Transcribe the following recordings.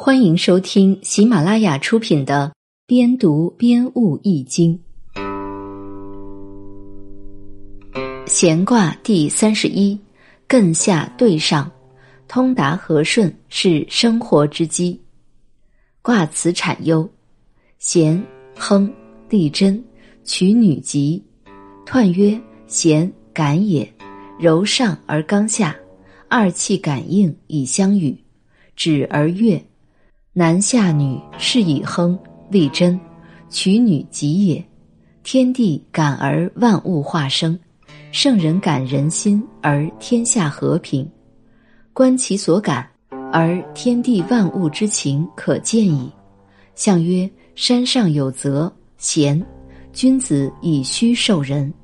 欢迎收听喜马拉雅出品的《边读边悟易经》。闲卦第三十一，艮下兑上，通达和顺是生活之基。卦辞产忧：咸亨利贞，取女吉。彖曰：咸感也，柔上而刚下，二气感应以相与，止而悦。男下女是以亨利贞，取女吉也。天地感而万物化生，圣人感人心而天下和平。观其所感，而天地万物之情可见矣。象曰：山上有泽，贤。君子以虚受人。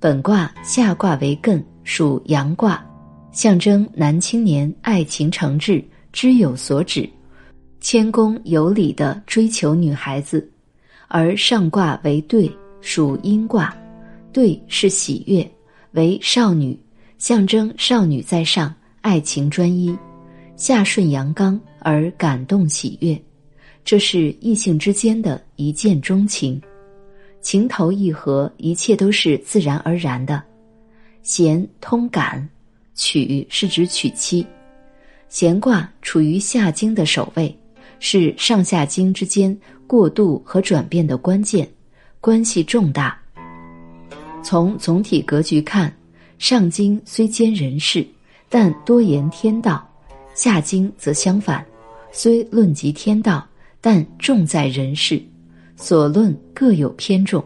本卦下卦为艮，属阳卦，象征男青年爱情诚挚，知有所指。谦恭有礼的追求女孩子，而上卦为兑，属阴卦，兑是喜悦，为少女，象征少女在上，爱情专一，下顺阳刚而感动喜悦，这是异性之间的一见钟情，情投意合，一切都是自然而然的。咸通感，娶是指娶妻，咸卦处于下经的首位。是上下经之间过渡和转变的关键，关系重大。从总体格局看，上经虽兼人事，但多言天道；下经则相反，虽论及天道，但重在人事，所论各有偏重。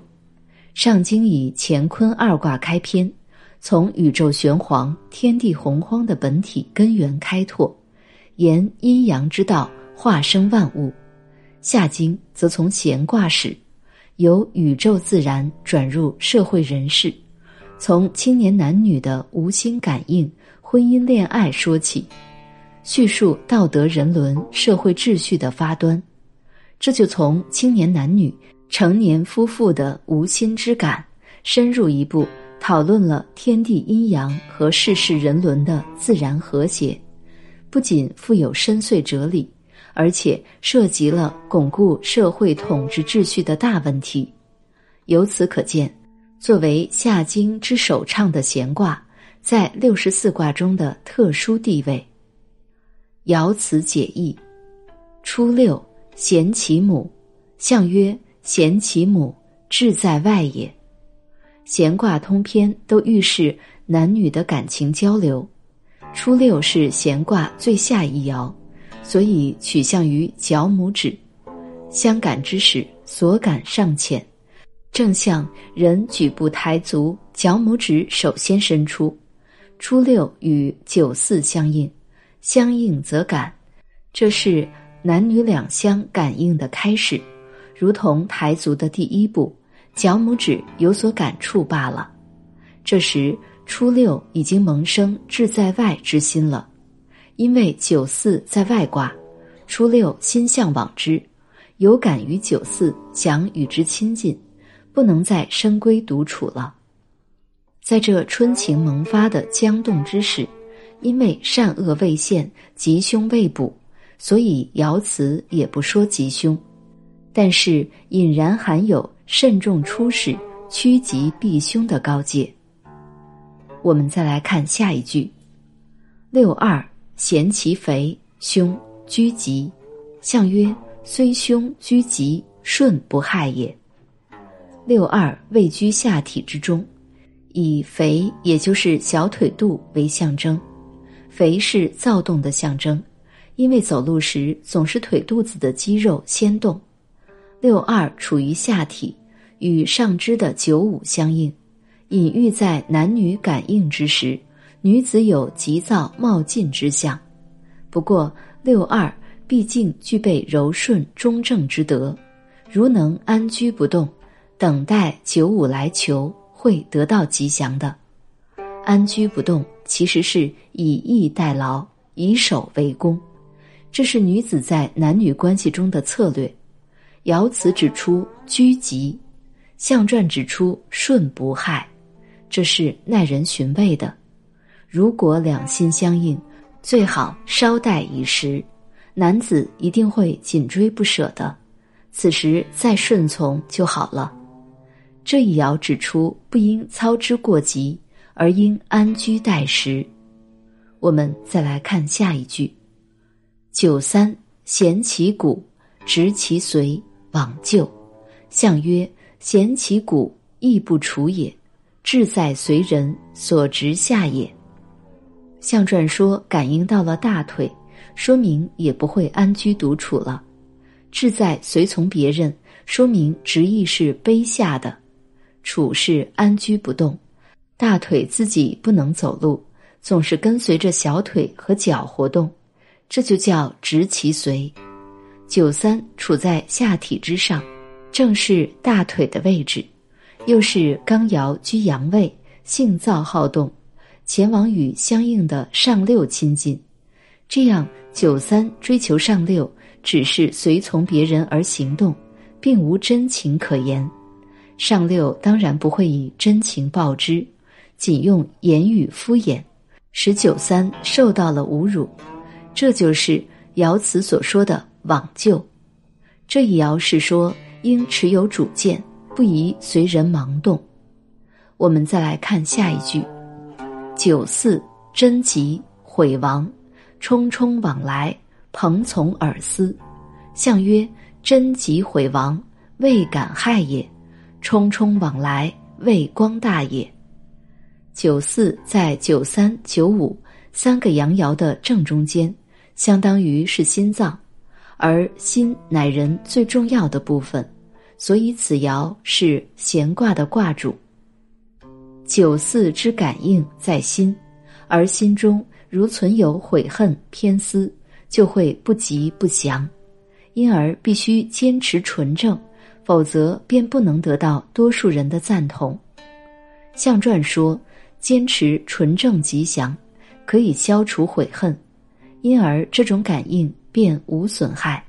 上经以乾坤二卦开篇，从宇宙玄黄、天地洪荒的本体根源开拓，言阴阳之道。化生万物，下经则从闲卦始，由宇宙自然转入社会人事，从青年男女的无心感应、婚姻恋爱说起，叙述道德人伦、社会秩序的发端。这就从青年男女、成年夫妇的无心之感，深入一步讨论了天地阴阳和世事人伦的自然和谐，不仅富有深邃哲理。而且涉及了巩固社会统治秩序的大问题，由此可见，作为夏经之首唱的闲卦，在六十四卦中的特殊地位。爻辞解义：初六，贤其母，象曰：贤其母，志在外也。闲卦通篇都预示男女的感情交流。初六是闲卦最下一爻。所以取向于脚拇指，相感之时，所感尚浅，正像人举步抬足，脚拇指首先伸出。初六与九四相应，相应则感，这是男女两相感应的开始，如同抬足的第一步，脚拇指有所感触罢了。这时初六已经萌生志在外之心了。因为九四在外卦，初六心向往之，有感于九四，想与之亲近，不能再深闺独处了。在这春情萌发的将动之时，因为善恶未现，吉凶未卜，所以爻辞也不说吉凶，但是隐然含有慎重出使、趋吉避凶的告诫。我们再来看下一句，六二。咸其肥，凶居吉，象曰：虽凶居吉，顺不害也。六二位居下体之中，以肥也就是小腿肚为象征，肥是躁动的象征，因为走路时总是腿肚子的肌肉先动。六二处于下体，与上肢的九五相应，隐喻在男女感应之时。女子有急躁冒进之象，不过六二毕竟具备柔顺中正之德，如能安居不动，等待九五来求，会得到吉祥的。安居不动其实是以逸待劳，以守为攻，这是女子在男女关系中的策略。爻辞指出居吉，象传指出顺不害，这是耐人寻味的。如果两心相应，最好稍待一时，男子一定会紧追不舍的，此时再顺从就好了。这一爻指出，不应操之过急，而应安居待时。我们再来看下一句：九三咸其谷，直其随，往就。象曰：咸其谷，亦不处也。志在随人所直下也。象传说感应到了大腿，说明也不会安居独处了。志在随从别人，说明直意是卑下的，处是安居不动。大腿自己不能走路。总是跟随着小腿和脚活动，这就叫直其随。九三处在下体之上，正是大腿的位置，又是刚爻居阳位，性躁好动，前往与相应的上六亲近。这样九三追求上六，只是随从别人而行动，并无真情可言。上六当然不会以真情报之，仅用言语敷衍。使九三受到了侮辱，这就是爻辞所说的往就。这一爻是说应持有主见，不宜随人盲动。我们再来看下一句：九四贞吉毁亡，匆匆往来，朋从耳思。象曰：贞吉毁亡，未敢害也；匆匆往来，未光大也。九四在九三九五三个阳爻的正中间，相当于是心脏，而心乃人最重要的部分，所以此爻是闲卦的卦主。九四之感应在心，而心中如存有悔恨偏私，就会不吉不祥，因而必须坚持纯正，否则便不能得到多数人的赞同。象传说。坚持纯正吉祥，可以消除悔恨，因而这种感应便无损害；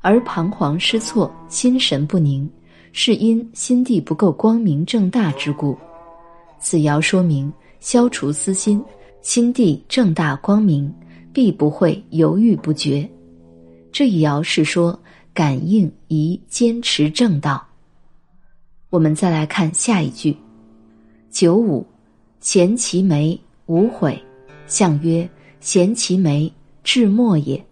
而彷徨失措、心神不宁，是因心地不够光明正大之故。此爻说明，消除私心，心地正大光明，必不会犹豫不决。这一爻是说，感应宜坚持正道。我们再来看下一句，九五。咸其眉，无悔。象曰：咸其眉，至末也。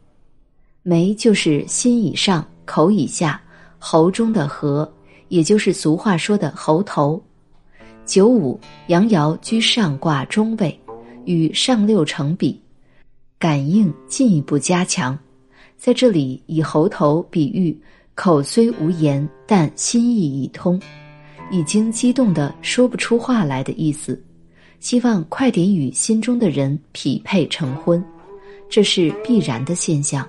眉就是心以上、口以下、喉中的核，也就是俗话说的喉头。九五阳爻居上卦中位，与上六成比，感应进一步加强。在这里以喉头比喻口虽无言，但心意已通，已经激动的说不出话来的意思。希望快点与心中的人匹配成婚，这是必然的现象，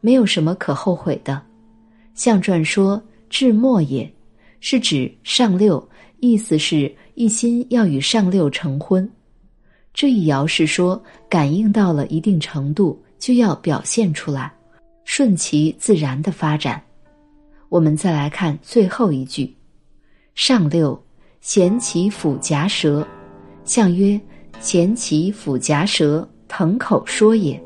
没有什么可后悔的。象传说至末也，是指上六，意思是一心要与上六成婚。这一爻是说感应到了一定程度，就要表现出来，顺其自然的发展。我们再来看最后一句：上六，咸其腹夹舌。象曰：咸其腹夹舌，腾口说也。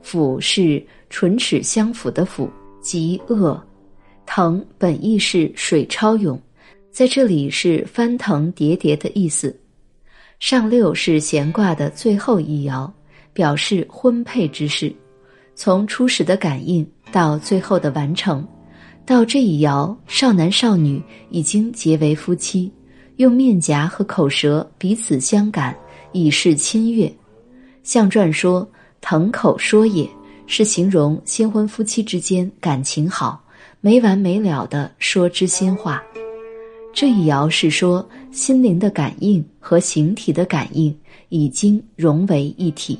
腹是唇齿相辅的辅，即恶。腾本意是水超涌，在这里是翻腾叠叠的意思。上六是闲卦的最后一爻，表示婚配之事。从初始的感应到最后的完成，到这一爻，少男少女已经结为夫妻。用面颊和口舌彼此相感，以示亲悦。象传说“腾口说也”，是形容新婚夫妻之间感情好，没完没了的说知心话。这一爻是说心灵的感应和形体的感应已经融为一体。